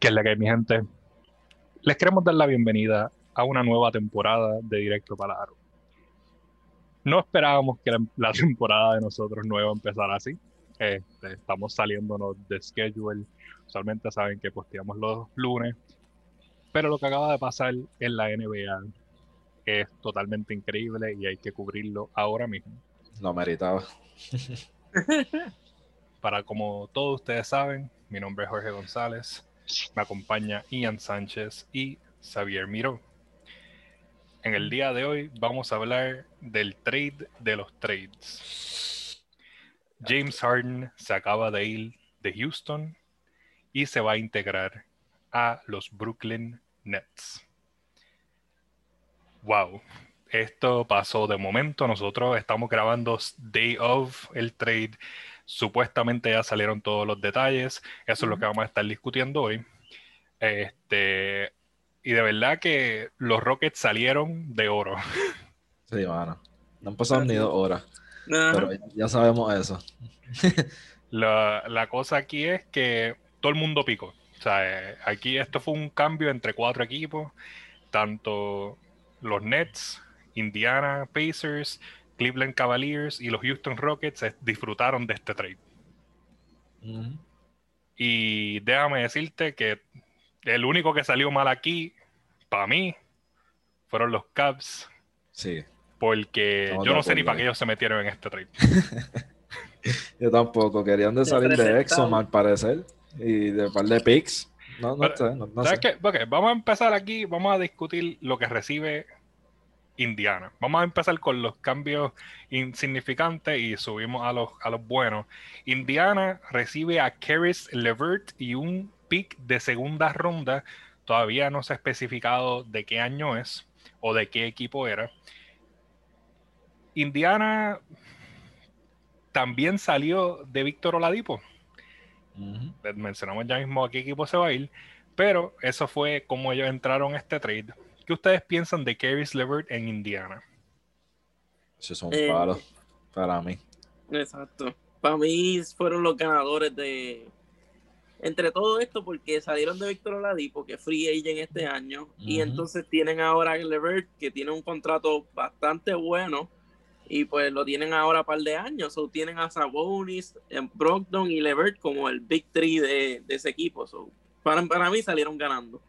que es la que hay, mi gente. Les queremos dar la bienvenida a una nueva temporada de Directo Palaro. No esperábamos que la, temporada de nosotros nueva empezara así. Este, estamos saliéndonos de schedule. Usualmente saben que posteamos los lunes. Pero lo que acaba de pasar en la NBA es totalmente increíble y hay que cubrirlo ahora mismo. Lo meritaba. Para como todos ustedes saben, mi nombre es Jorge González. Me acompaña Ian Sánchez y Xavier Miro. En el día de hoy vamos a hablar del trade de los trades. James Harden se acaba de ir de Houston y se va a integrar a los Brooklyn Nets. Wow, esto pasó de momento. Nosotros estamos grabando Day of el trade Supuestamente ya salieron todos los detalles. Eso es lo que vamos a estar discutiendo hoy. Este, y de verdad que los Rockets salieron de oro. Sí, mano. No han pasado ni dos horas. Pero ya sabemos eso. la, la, cosa aquí es que todo el mundo picó. O sea, aquí esto fue un cambio entre cuatro equipos. Tanto los Nets, Indiana Pacers, Cleveland Cavaliers y los Houston Rockets disfrutaron de este trade. Y déjame decirte que el único que salió mal aquí, para mí, fueron los Cubs. Sí. Porque yo no sé ni para qué ellos se metieron en este trade. yo tampoco. Querían de salir de Exxon, al parecer. Y de par de picks. No, no, sé, no, Qué? vamos a empezar aquí. Vamos a discutir lo que recibe Indiana. Vamos a empezar con los cambios insignificantes y subimos a los, a los buenos. Indiana recibe a Caris Levert y un pick de segunda ronda. Todavía no se ha especificado de qué año es o de qué equipo era. Indiana también salió de Víctor Oladipo. Mencionamos ya mismo a qué equipo se va a ir, pero eso fue como ellos entraron a este trade. ¿Qué ustedes piensan de Caris Levert en Indiana? Son eh, palos para mí. Exacto. Para mí fueron los ganadores de. Entre todo esto, porque salieron de Víctor Oladipo, que es free agent este año, y entonces tienen ahora a Levert, que tiene un contrato bastante bueno, y pues lo tienen ahora un par de años. O tienen a Sabonis, Brogdon y Levert como el Big Three de, ese equipo. para, para mí salieron ganando.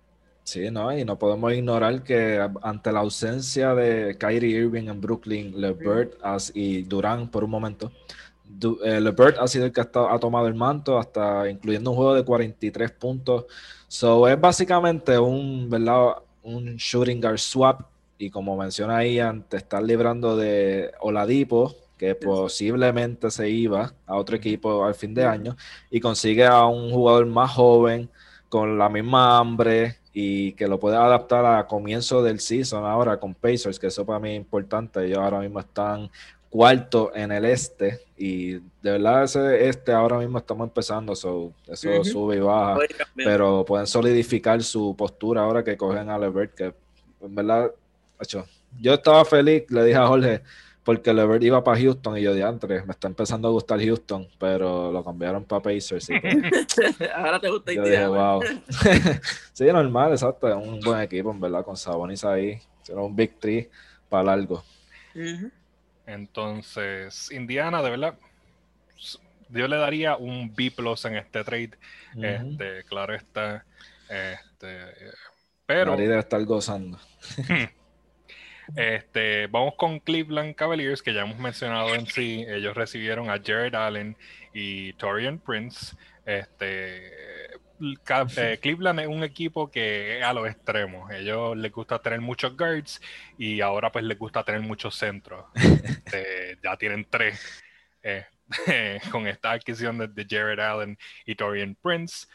Sí, no, y no podemos ignorar que ante la ausencia de Kyrie Irving en Brooklyn, LeBert y Durán por un momento, eh, LeBert ha sido el que ha, tomado el manto, hasta incluyendo un juego de 43 puntos. So es básicamente un, ¿verdad? un shooting guard swap. Y como menciona Ian, te estás librando de Oladipo, que posiblemente se iba a otro equipo al fin de año, y consigue a un jugador más joven, con la misma hambre, y que lo pueda adaptar a comienzo del season ahora con Pacers, que eso para mí es importante. Ellos ahora mismo están cuarto en el este y de verdad ese este ahora mismo estamos empezando, eso sube y baja, pero pueden solidificar su postura ahora que cogen a Levert, que en verdad, yo estaba feliz, le dije a Jorge, porque Levert iba para Houston y yo de antes me está empezando a gustar Houston, pero lo cambiaron para Pacers. Ahora te gusta yo dije, wow. sí, normal, exacto, es un buen equipo, en verdad, con Sabonis ahí, será un Big Three para largo. Entonces, Indiana, de verdad, yo le daría un B plus en este trade. este, claro está. Este, pero. María debe estar gozando. Este, vamos con Cleveland Cavaliers, que ya hemos mencionado en sí. Ellos recibieron a Jared Allen y Torian Prince. Este, eh, Cleveland es un equipo que a los extremos. Ellos les gusta tener muchos guards y ahora pues les gusta tener muchos centros. Este, ya tienen tres eh, con esta adquisición de, Jared Allen y Torian Prince.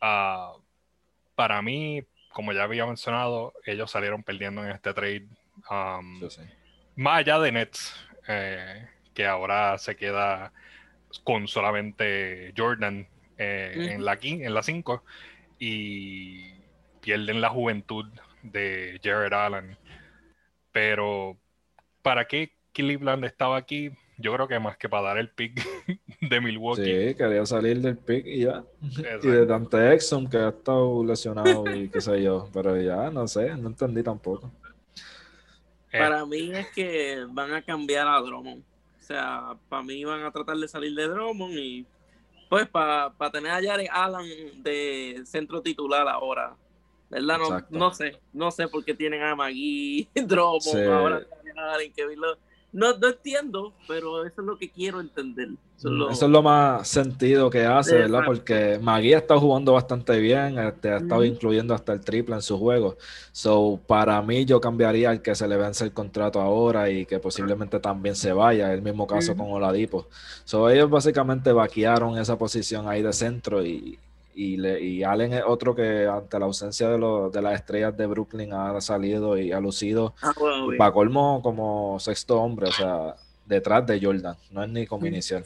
Ah, para mí, como ya había mencionado, ellos salieron perdiendo en este trade Um, más allá de Nets, eh, que ahora se queda con solamente Jordan eh, en la en la 5 y pierden la juventud de Jared Allen. Pero ¿para qué Cleveland estaba aquí? yo creo que más que para dar el pick de Milwaukee. Sí, quería salir del pick y ya. Y de Dante Exxon, que ha estado lesionado y qué sé yo. Pero ya, no sé, no entendí tampoco. Eh. Para mí es que van a cambiar a Drummond. O sea, para mí van a tratar de salir de Drummond y pues para tener a Jared Allen de centro titular ahora. ¿Verdad? No, no, sé, no sé por qué tienen a Magui, Drummond, ahora Allen, Kevin Love no, no entiendo, pero eso es lo que quiero entender. Eso es lo, más sentido que hace, ¿verdad? Porque Magui ha estado jugando bastante bien, este, ha estado incluyendo hasta el triple en su juego. So, para mí, yo cambiaría el que se le vence el contrato ahora y que posiblemente también se vaya. El mismo caso con Oladipo. So, ellos básicamente vaquearon esa posición ahí de centro y, y, le, y Allen es otro que ante la ausencia de, de las estrellas de Brooklyn ha salido y ha lucido ah, colmo como sexto hombre, o sea, detrás de Jordan, no es ni como inicial.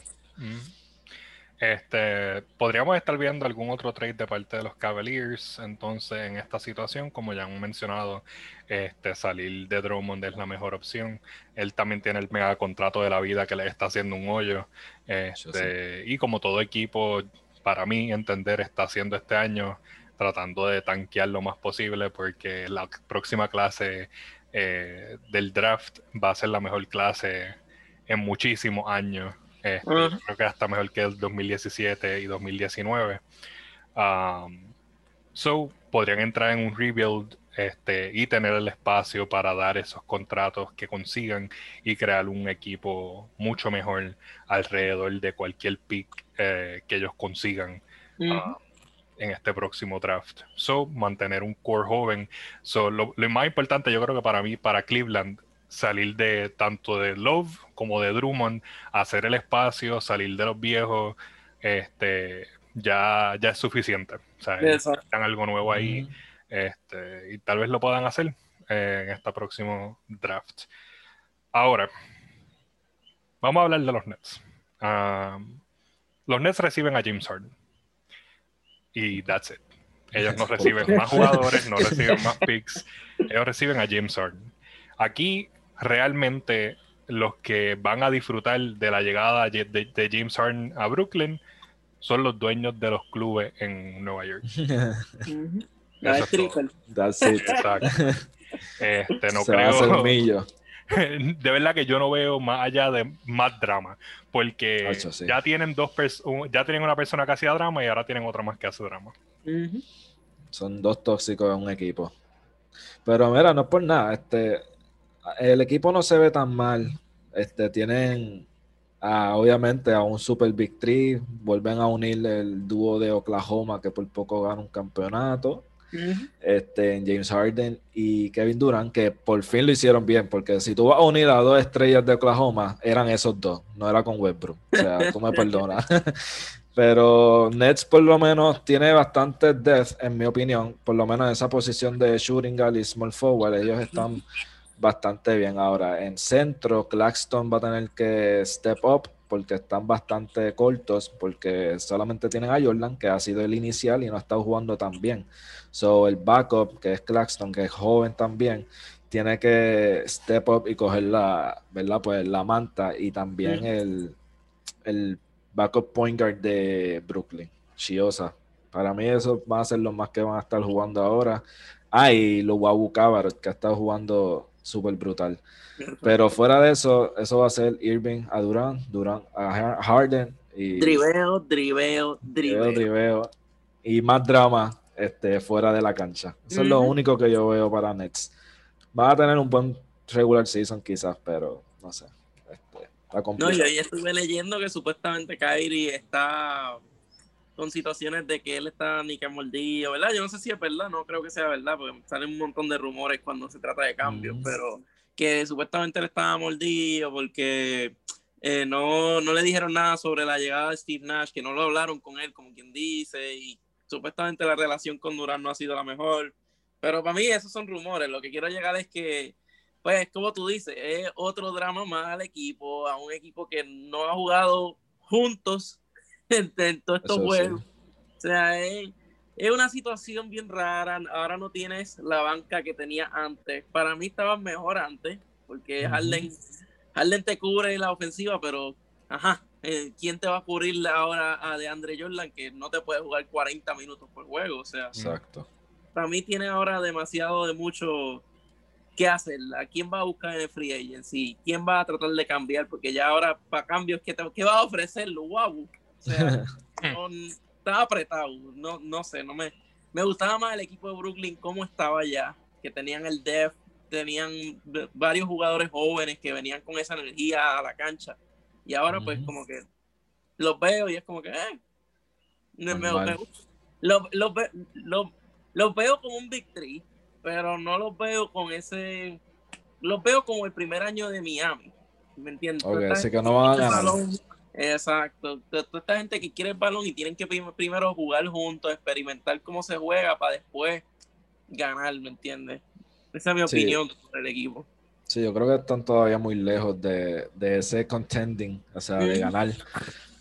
Este, podríamos estar viendo algún otro trade de parte de los Cavaliers, entonces en esta situación, como ya han mencionado, este, salir de Drummond es la mejor opción. Él también tiene el mega contrato de la vida que le está haciendo un hoyo. Este, y como todo equipo, para mí entender está haciendo este año, tratando de tanquear lo más posible porque la próxima clase eh, del draft va a ser la mejor clase en muchísimos años. Este, creo que hasta mejor que el 2017 y 2019. Um, so, podrían entrar en un rebuild este, y tener el espacio para dar esos contratos que consigan y crear un equipo mucho mejor alrededor de cualquier pick eh, que ellos consigan ah, en este próximo draft. So, mantener un core joven. So, lo, más importante, yo creo que para mí, para Cleveland, salir de tanto de Love como de Drummond, hacer el espacio, salir de los viejos, este, ya, ya es suficiente. O sea, están algo nuevo ahí. Este, y tal vez lo puedan hacer eh, en este próximo draft. Ahora, vamos a hablar de los Nets. Los Nets reciben a James Harden. Y that's it. Ellos no reciben más jugadores, no reciben más picks. Ellos reciben a James Harden. Aquí realmente los que van a disfrutar de la llegada de, James Harden a Brooklyn son los dueños de los clubes en Nueva York. That's it. Exacto. Este, no creo. de verdad que yo no veo más allá de más drama, porque ya tienen dos ya tienen una persona que hacía drama y ahora tienen otra más que hace drama. Son dos tóxicos en un equipo. Pero mira, no es por nada, este el equipo no se ve tan mal. Este tienen obviamente a un Super Big Three, vuelven a unir el dúo de Oklahoma que por poco gana un campeonato este, James Harden y Kevin Durant, que por fin lo hicieron bien, porque si tú vas a unir a dos estrellas de Oklahoma, eran esos dos, no era con Westbrook. O sea, tú me perdonas. Pero Nets por lo menos tiene bastante depth, en mi opinión, por lo menos en esa posición de shooting guard y small forward, ellos están bastante bien. Ahora, en centro, Claxton va a tener que step up porque están bastante cortos, porque solamente tienen a Jordan, que ha sido el inicial y no ha estado jugando tan bien. So, el backup, que es Claxton, que es joven también, tiene que step up y coger la, ¿verdad? Pues la manta y también el, el backup point guard de Brooklyn, Chiosa. Para mí eso va a ser lo más que van a estar jugando ahora. Ah, y lo Wabu que ha estado jugando súper brutal. Pero fuera de eso, eso va a ser Irving a Durant, Durant a Harden. Y driveo, driveo, driveo. Y más drama este, fuera de la cancha. Eso es lo único que yo veo para Nets. Va a tener un buen regular season quizás, pero no sé. Este, está no, yo ya estuve leyendo que supuestamente Kyrie está con situaciones de que él está ni que mordido, ¿verdad? Yo no sé si es verdad, no creo que sea verdad, porque salen un montón de rumores cuando se trata de cambios, pero que supuestamente él estaba mordido porque eh, no, no le dijeron nada sobre la llegada de Steve Nash, que no lo hablaron con él, como quien dice, y supuestamente la relación con Durán no ha sido la mejor. Pero para mí esos son rumores. Lo que quiero llegar es que, pues, como tú dices, es otro drama más al equipo, a un equipo que no ha jugado juntos en, todos estos juegos. O sea, es, una situación bien rara. Ahora no tienes la banca que tenía antes. Para mí estaba mejor antes, porque Harden, Harden te cubre la ofensiva, pero ajá, eh, ¿quién te va a cubrir ahora a DeAndre Jordan que no te puede jugar 40 minutos por juego? O sea, exacto. Para mí tiene ahora demasiado de mucho que hacer. ¿A quién va a buscar en el free agency? ¿Quién va a tratar de cambiar? Porque ya ahora para cambios, ¿qué, qué va a ofrecerlo? Wow. O sea, estaba apretado. No, no sé, no me, me gustaba más el equipo de Brooklyn, cómo estaba ya, que tenían el depth, tenían varios jugadores jóvenes que venían con esa energía a la cancha. Y ahora pues como que los veo y es como que, eh, me, los, veo como un victory, pero no los veo con ese, los veo como el primer año de Miami, ¿me entiendes? así que no van a ganar. Exacto. Toda esta gente que quiere el balón y tienen que primero jugar juntos, experimentar cómo se juega para después ganar, ¿me entiendes? Esa es mi opinión sobre el equipo. Sí, yo creo que están todavía muy lejos de, ese contending, o sea, de ganar.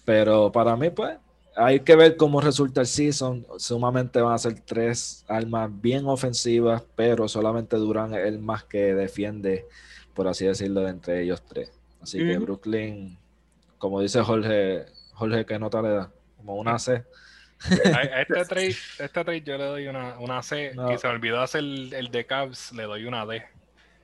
Pero para mí, pues, hay que ver cómo resulta el season. Sumamente van a ser tres armas bien ofensivas, pero solamente duran el más que defiende, por así decirlo, entre ellos tres. Así que Brooklyn, como dice Jorge, Jorge, ¿qué nota le da? Como una C. A este trade, este trade yo le doy una, una C y se me olvidó hacer el, el de Cavs, le doy una D.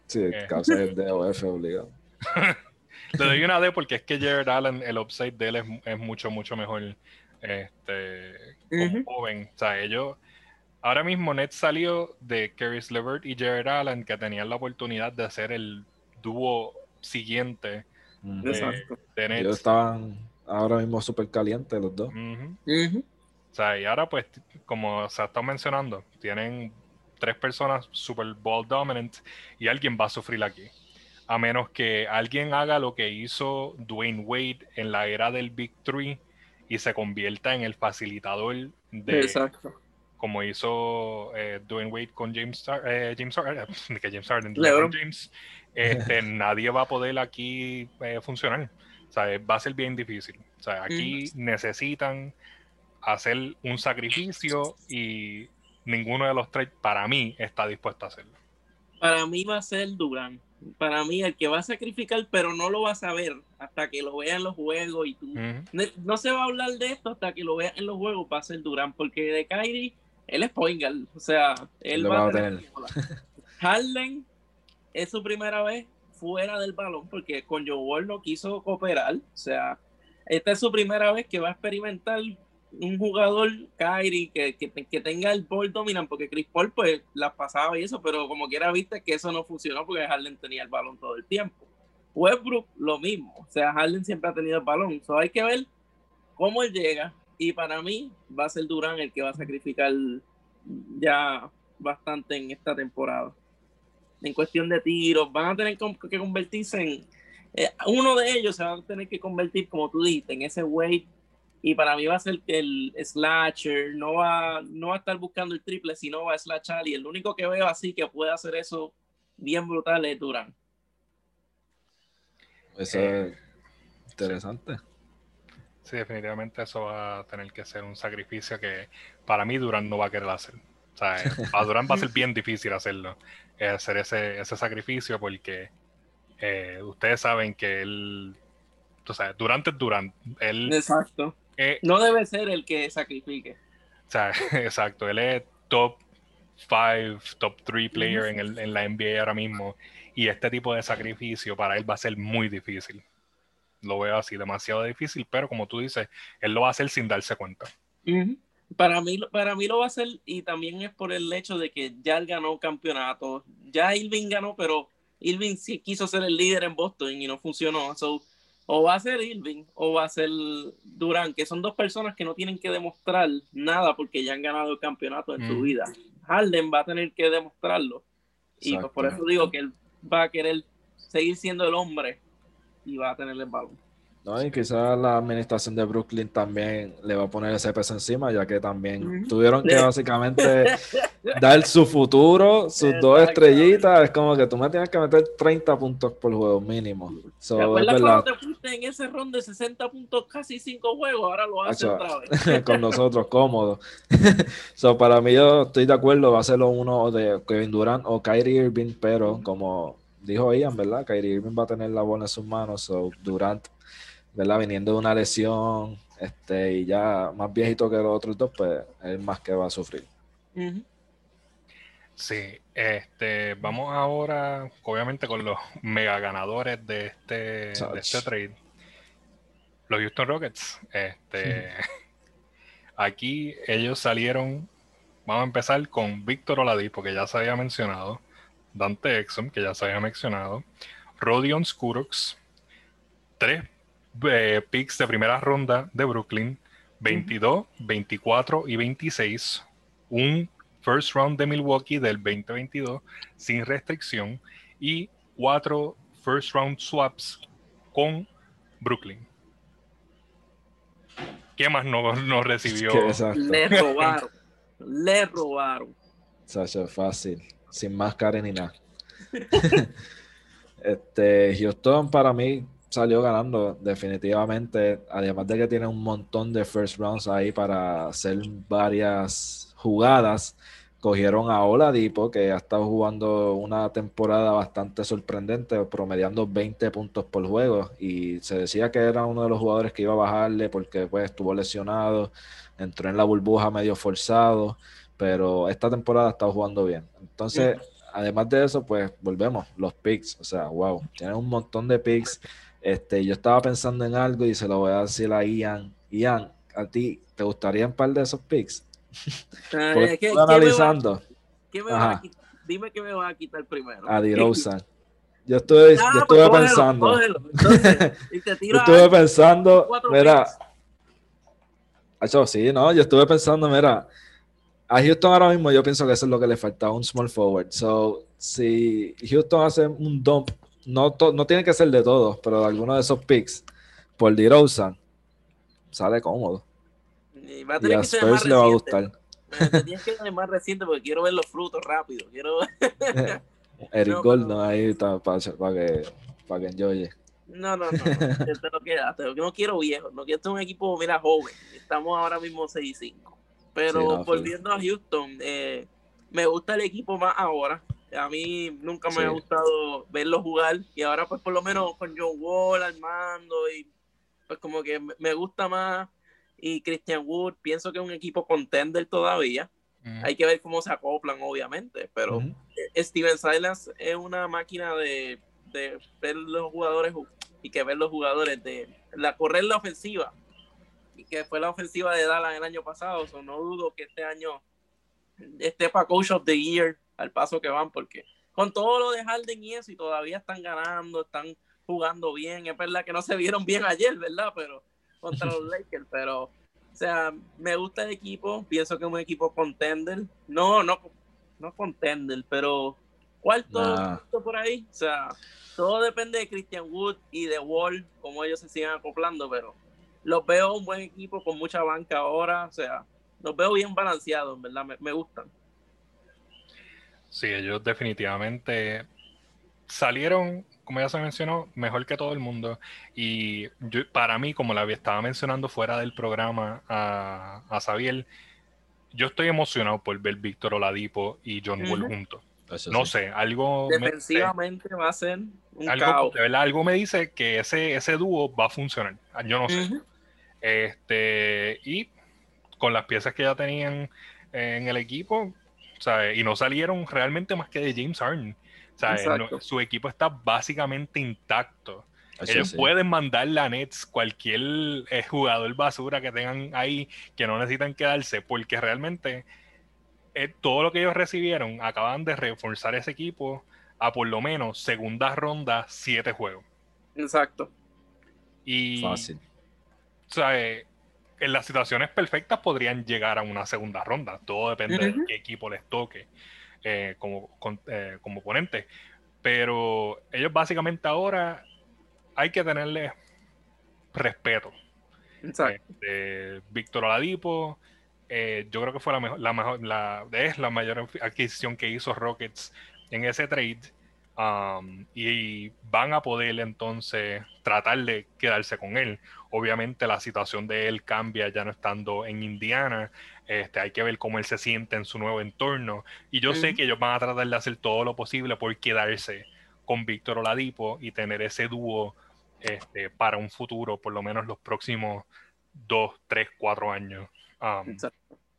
Sí, eh. Cavs es el D o F obligado. le doy una D porque es que Jared Allen, el upside de él es, es mucho, mucho mejor este, como joven. O sea, ellos, ahora mismo Ned salió de Caris LeVert y Jared Allen, que tenían la oportunidad de hacer el dúo siguiente de, de Ellos estaban ahora mismo súper calientes los dos. O sea, y ahora pues, como se ha estado mencionando, tienen tres personas super ball dominant y alguien va a sufrir aquí. A menos que alguien haga lo que hizo Dwayne Wade en la era del Big Three y se convierta en el facilitador de... Exacto. Como hizo eh, Dwayne Wade con James, eh, James, eh, que James Harden, James, este, nadie va a poder aquí eh, funcionar. O sea, va a ser bien difícil. O sea, aquí necesitan hacer un sacrificio y ninguno de los tres, para mí, está dispuesto a hacerlo. Para mí va a ser Durán. Para mí, el que va a sacrificar, pero no lo va a saber hasta que lo vea en los juegos. y tú No se va a hablar de esto hasta que lo vea en los juegos, va a ser Durán, porque de Kyrie, él es Poingal. O sea, él va a tener. Harden es su primera vez fuera del balón, porque con Joe Wall no quiso cooperar. O sea, esta es su primera vez que va a experimentar un jugador, Kyrie, que, que, tenga el ball dominant, porque Chris Paul pues las pasaba y eso, pero como quiera viste que eso no funcionó porque Harden tenía el balón todo el tiempo. Westbrook lo mismo, o sea, Harden siempre ha tenido el balón, so hay que ver cómo él llega y para mí va a ser Durán el que va a sacrificar ya bastante en esta temporada. En cuestión de tiros, van a tener que convertirse en... Eh, uno de ellos se va a tener que convertir, como tú dijiste, en ese weight y para mí va a ser el slasher, no va, no va a estar buscando el triple, sino va a slashar. Y el único que veo así que puede hacer eso bien brutal es Durán. Eso es interesante. Sí, definitivamente eso va a tener que ser un sacrificio que para mí Durán no va a querer hacer. O sea, para Durán va a ser bien difícil hacerlo, hacer ese, ese sacrificio porque eh, ustedes saben que él, o sea, Durante es Durán. Él, Exacto eh, no debe ser el que sacrifique. O sea, exacto, él es top 5, top 3 player en, el, en la NBA ahora mismo. Y este tipo de sacrificio para él va a ser muy difícil. Lo veo así, demasiado difícil, pero como tú dices, él lo va a hacer sin darse cuenta. Para mí, para mí lo va a hacer y también es por el hecho de que ya él ganó campeonato. Ya Irving ganó, pero Irving sí quiso ser el líder en Boston y no funcionó. So, o va a ser Irving o va a ser Durán, que son dos personas que no tienen que demostrar nada porque ya han ganado el campeonato en su vida. Harden va a tener que demostrarlo. Y pues por eso digo que él va a querer seguir siendo el hombre y va a tener el balón. No, y quizás la administración de Brooklyn también le va a poner ese peso encima, ya que también tuvieron que básicamente dar su futuro, sus dos estrellitas. Es como que tú me tienes que meter 30 puntos por juego mínimo. So, ¿Te acuerdas cuando te fuiste en ese ron de 60 puntos, casi 5 juegos? Ahora lo hace otra vez. con nosotros, cómodo. so, para mí, yo estoy de acuerdo, va a ser uno de Kevin Durant o Kyrie Irving, pero como dijo Ian, ¿verdad? Kyrie Irving va a tener la bola en sus manos, so Durant, ¿verdad? Viniendo de una lesión, este, y ya más viejito que los otros dos, pues es más que va a sufrir. Sí, este, vamos ahora, obviamente, con los mega ganadores de este, de este trade. Los Houston Rockets. Este, aquí ellos salieron. Vamos a empezar con Víctor Oladipo, que ya se había mencionado. Dante Exum, que ya se había mencionado. Rodion Skurox. Tres eh, picks de primera ronda de Brooklyn. 22, 24 y 26. Un first round de Milwaukee del 2022 sin restricción y cuatro first round swaps con Brooklyn. ¿Qué más no, no recibió? Le robaron. Le robaron. Sacha, fácil. Sin máscara ni nada. este, Houston para mí salió ganando definitivamente. Además de que tiene un montón de first rounds ahí para hacer varias jugadas. Cogieron a Oladipo, que ha estado jugando una temporada bastante sorprendente, promediando 20 puntos por juego. Y se decía que era uno de los jugadores que iba a bajarle porque pues, estuvo lesionado, entró en la burbuja medio forzado, pero esta temporada ha estado jugando bien. Entonces, además de eso, pues volvemos, los picks. O sea, wow, tienen un montón de picks. Este, yo estaba pensando en algo y se lo voy a decir a Ian. Ian, ¿a ti te gustaría un par de esos picks? ¿Qué, analizando. Dime qué me va a quitar primero. A Rosa. Yo estuve, ah, yo pues estuve pensando. yo estuve pensando, mira. Sí, no, yo estuve pensando, mira, a Houston ahora mismo yo pienso que eso es lo que le falta, un small forward. So, si Houston hace un dump, no, no tiene que ser de todos, pero de alguno de esos picks, por DeRozan, sale cómodo. Y va a tener que ser más le va a gustar. Tienes que ser más reciente porque quiero ver los frutos rápido. Quiero Eric Gordon ahí está para, que para que enjoye. No, no, no. Te lo quedaste. No quiero viejo. No quiero un equipo, mira, joven. Estamos ahora mismo 6 y 5. Pero volviendo a Houston, eh, me gusta el equipo más ahora. A mí nunca me ha gustado verlo jugar. Y ahora, pues, por lo menos con John Wall, Armando, y pues, como que me gusta más y Christian Wood, pienso que es un equipo contender todavía. Hay que ver cómo se acoplan, obviamente, pero Steven Silas es una máquina de, ver los jugadores y que ver los jugadores de la correr la ofensiva que fue la ofensiva de Dallas el año pasado. no dudo que este año esté para Coach of the Year al paso que van, porque con todo lo de Harden y eso, y todavía están ganando, están jugando bien. Es verdad que no se vieron bien ayer, ¿verdad? Pero contra los Lakers, pero, o sea, me gusta el equipo, pienso que es un equipo contender, no, no, no contender, pero cuarto por ahí, o sea, todo depende de Christian Wood y de Wall, cómo ellos se sigan acoplando, pero los veo un buen equipo con mucha banca ahora, o sea, los veo bien balanceados, ¿verdad? Me, me gustan. Sí, ellos definitivamente salieron como ya se mencionó, mejor que todo el mundo. Y para mí, como la estaba mencionando fuera del programa a, a Xavier, yo estoy emocionado por ver Víctor Oladipo y John Wall juntos. no sé, algo. Defensivamente va a ser un algo, De verdad, algo me dice que ese, ese dúo va a funcionar. Yo no sé. Este, y con las piezas que ya tenían en el equipo, y no salieron realmente más que de James Harden su equipo está básicamente intacto. Ellos pueden mandarle a Nets cualquier eh, jugador basura que tengan ahí que no necesitan quedarse, porque realmente eh, todo lo que ellos recibieron acaban de reforzar ese equipo a por lo menos segunda ronda, siete juegos. Exacto. Y, Fácil. En las situaciones perfectas podrían llegar a una segunda ronda. Todo depende de qué equipo les toque. Eh, como, eh, como oponente. Pero ellos básicamente ahora hay que tenerle respeto. Este, Víctor Oladipo, eh, yo creo que fue la mejor, la mejor, la, es la mayor adquisición que hizo Rockets en ese trade. Um, y van a poder entonces tratar de quedarse con él. Obviamente la situación de él cambia ya no estando en Indiana. Este, hay que ver cómo él se siente en su nuevo entorno. Y yo sé que ellos van a tratar de hacer todo lo posible por quedarse con Víctor Oladipo y tener ese dúo este, para un futuro, por lo menos los próximos dos, tres, cuatro años um,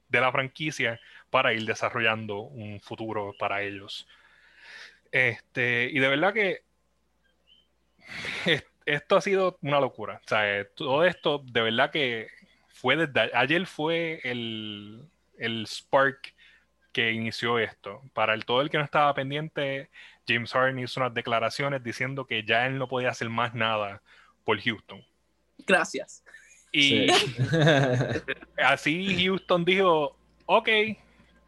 de la franquicia para ir desarrollando un futuro para ellos. Este, y de verdad que esto ha sido una locura. O sea, eh, todo esto de verdad que fue desde ayer fue el, el spark que inició esto. Para el, todo el que no estaba pendiente, James Harden hizo unas declaraciones diciendo que ya él no podía hacer más nada por Houston. Gracias. Y así Houston dijo, ok,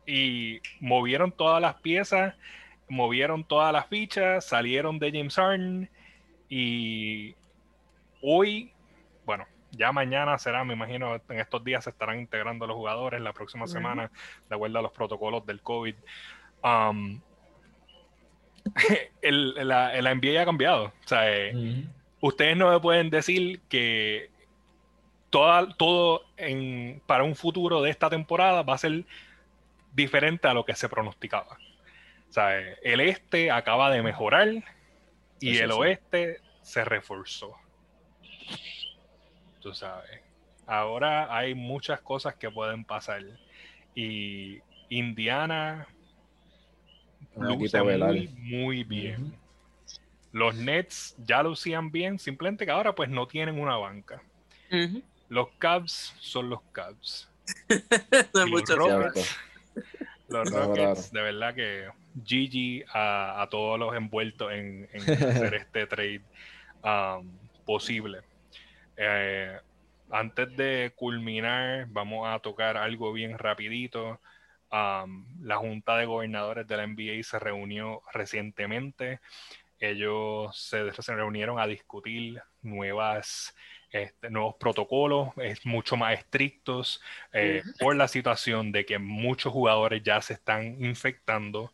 y movieron todas las piezas, movieron todas las fichas, salieron de James Harden y hoy, bueno, ya mañana será, me imagino, en estos días se estarán integrando los jugadores, la próxima semana, de acuerdo a los protocolos del COVID. Um, el, la, NBA ha cambiado. O sea, eh, ustedes no me pueden decir que todo en, para un futuro de esta temporada va a ser diferente a lo que se pronosticaba. O sea, el este acaba de mejorar y el oeste se reforzó. Tú sabes. Ahora hay muchas cosas que pueden pasar. Y Indiana luce muy, muy bien. Los Nets ya lucían bien, simplemente que ahora pues no tienen una banca. Los Cubs son los Cubs. los Rockets, los Rockets de verdad que GG a, todos los envueltos en, hacer este trade um, posible. Eh, antes de culminar, vamos a tocar algo bien rapidito. Um, la Junta de Gobernadores de la NBA se reunió recientemente. Ellos se, reunieron a discutir nuevas, este, nuevos protocolos, es mucho más estrictos eh, por la situación de que muchos jugadores ya se están infectando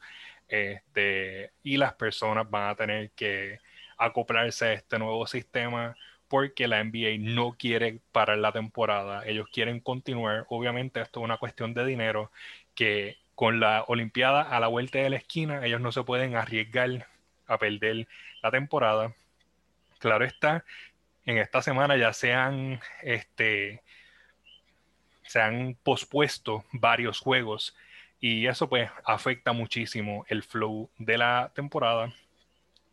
este, y las personas van a tener que acoplarse a este nuevo sistema porque la NBA no quiere parar la temporada, ellos quieren continuar. Obviamente esto es una cuestión de dinero que con la Olimpiada a la vuelta de la esquina ellos no se pueden arriesgar a perder la temporada. Claro está, en esta semana ya se han, este, se han pospuesto varios juegos y eso pues afecta muchísimo el flow de la temporada.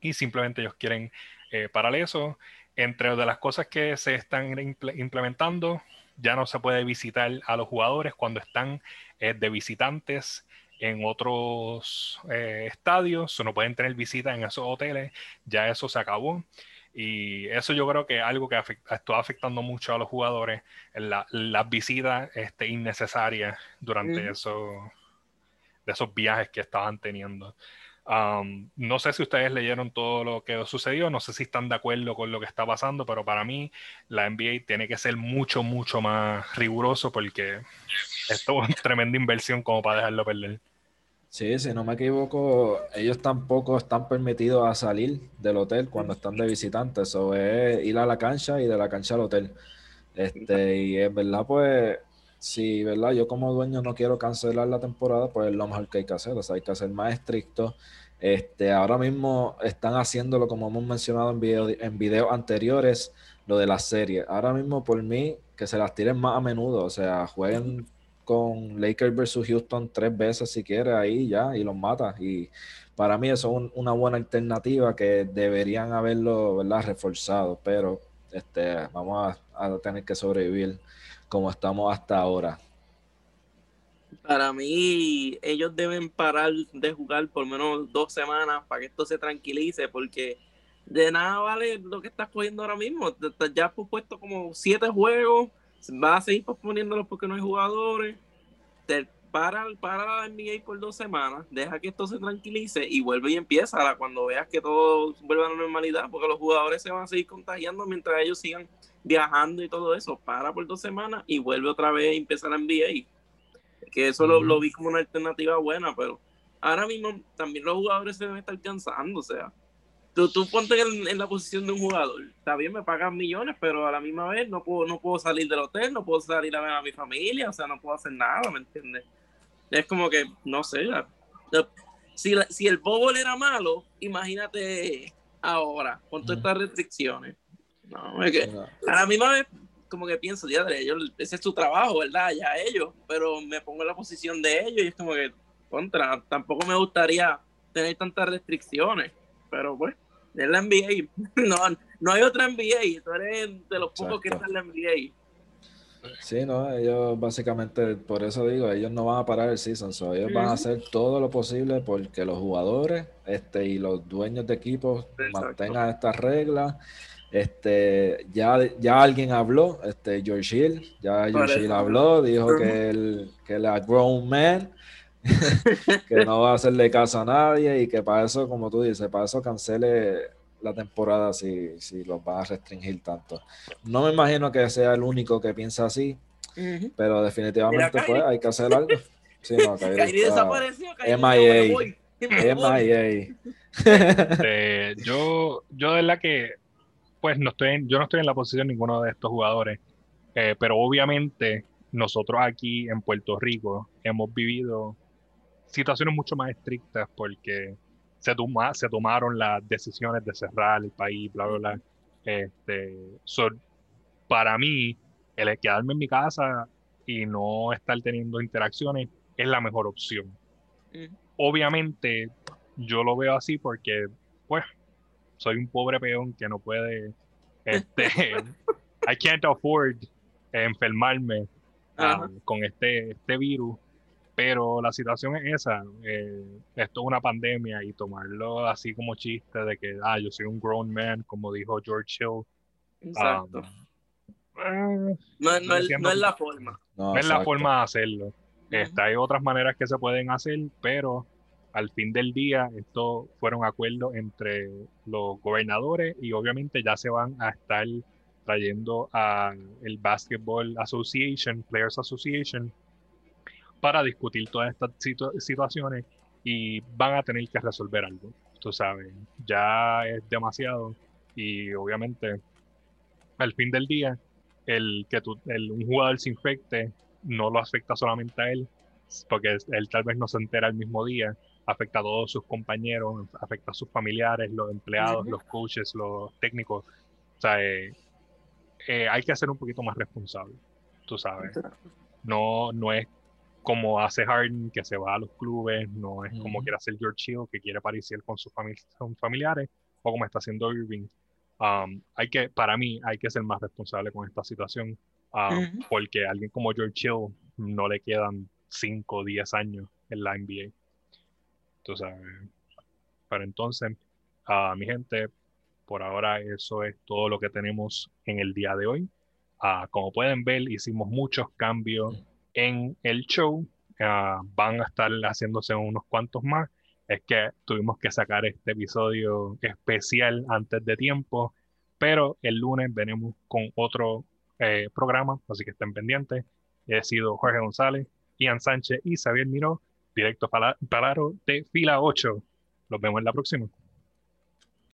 Y simplemente ellos quieren eh, parar eso. Entre de las cosas que se están implementando, ya no se puede visitar a los jugadores cuando están eh, de visitantes en otros eh, estadios, no pueden tener visitas en esos hoteles, ya eso se acabó. Y eso yo creo que es algo que está afectando mucho a los jugadores, las visitas este, innecesarias durante esos, de esos viajes que estaban teniendo no sé si ustedes leyeron todo lo que sucedió, no sé si están de acuerdo con lo que está pasando, pero para mí la NBA tiene que ser mucho, mucho más riguroso porque esto es una tremenda inversión como para dejarlo perder. Sí, si no me equivoco, ellos tampoco están permitidos a salir del hotel cuando están de visitantes, o es ir a la cancha y de la cancha al hotel. Este, y es verdad, pues si, ¿verdad? Yo como dueño no quiero cancelar la temporada, pues es lo mejor que hay que hacer, o sea, hay que ser más estricto. Este, ahora mismo están haciéndolo, como hemos mencionado en, video, en videos anteriores, lo de la serie. Ahora mismo, por mí, que se las tiren más a menudo, o sea, jueguen con Lakers versus Houston tres veces si quiere ahí ya y los mata. Y para mí eso es una buena alternativa que deberían haberlo, ¿verdad? Reforzado, pero este, vamos a, a tener que sobrevivir como estamos hasta ahora. Para mí, ellos deben parar de jugar por menos dos semanas para que esto se tranquilice, porque de nada vale lo que estás cogiendo ahora mismo. Ya has puesto como siete juegos, vas a seguir posponiéndolos porque no hay jugadores. Te para, para la NBA por dos semanas, deja que esto se tranquilice y vuelve y empieza cuando veas que todo vuelve a la normalidad, porque los jugadores se van a seguir contagiando mientras ellos sigan viajando y todo eso, para por dos semanas y vuelve otra vez a empezar la NBA. Que eso lo, vi como una alternativa buena, pero ahora mismo también los jugadores se deben estar cansando, o sea, tú, tú ponte en, la posición de un jugador, está bien, me pagan millones, pero a la misma vez no puedo, no puedo salir del hotel, no puedo salir a ver a mi familia, o sea, no puedo hacer nada, ¿me entiendes? Es como que, no sé, si, si el bobo era malo, imagínate ahora, con todas estas restricciones. No, es que a la misma vez, como que pienso, ya, ese es su trabajo, ¿verdad? Ya ellos, pero me pongo en la posición de ellos y es como que, contra, tampoco me gustaría tener tantas restricciones, pero pues, es la NBA, no, no hay otra NBA, tú eres de los pocos que están en la NBA. Sí, no, ellos básicamente, por eso digo, ellos no van a parar el season, ellos van a hacer todo lo posible porque los jugadores este, y los dueños de equipos mantengan estas reglas. Este, ya, ya alguien habló, este, George Hill, ya George Hill habló, dijo que él, que él es grown man, que no va a hacerle caso a nadie y que para eso, como tú dices, para eso cancele la temporada si, si los va a restringir tanto. No me imagino que sea el único que piensa así, pero definitivamente pues, hay que hacer algo. Sí, no, Kairi, desapareció. MIA. MIA. Este, yo, yo de la que, pues no estoy yo no estoy en la posición de ninguno de estos jugadores, eh, pero obviamente nosotros aquí en Puerto Rico hemos vivido situaciones mucho más estrictas porque se, se tomaron las decisiones de cerrar el país, bla, bla, bla. Este, para mí, el quedarme en mi casa y no estar teniendo interacciones es la mejor opción. Obviamente, yo lo veo así porque, pues, soy un pobre peón que no puede, este, I can't afford enfermarme um, con este, este virus pero la situación es esa. Eh, esto es una pandemia y tomarlo así como chiste de que, ah, yo soy un grown man, como dijo George Hill. Exacto. Um, eh, no, es, la forma. No, es la forma de hacerlo. Este, hay otras maneras que se pueden hacer, pero al fin del día, esto fueron acuerdos entre los gobernadores y obviamente ya se van a estar trayendo a el Basketball Association, Players Association, para discutir todas estas situaciones y van a tener que resolver algo. Tú sabes, ya es demasiado y obviamente al fin del día el que tú, el, un jugador se infecte no lo afecta solamente a él, porque él tal vez no se entera el mismo día, afecta a todos sus compañeros, afecta a sus familiares, los empleados, los coaches, los técnicos. O sea, eh, eh, hay que ser un poquito más responsable, tú sabes. No, no es como hace Harden, que se va a los clubes, no es como quiere hacer George Hill, que quiere parecer con sus familiares, o como está haciendo Irving. Um, hay que, para mí, hay que ser más responsable con esta situación, um, porque a alguien como George Hill no le quedan 5 o 10 años en la NBA. Entonces, pero entonces, uh, mi gente, por ahora eso es todo lo que tenemos en el día de hoy. Uh, como pueden ver, hicimos muchos cambios en el show. Ah, van a estar haciéndose unos cuantos más. Es que tuvimos que sacar este episodio especial antes de tiempo, pero el lunes venimos con otro eh, programa, así que estén pendientes. He sido Jorge González, Ian Sánchez y Xavier Miró, directo para, para de fila 8. Los vemos en la próxima.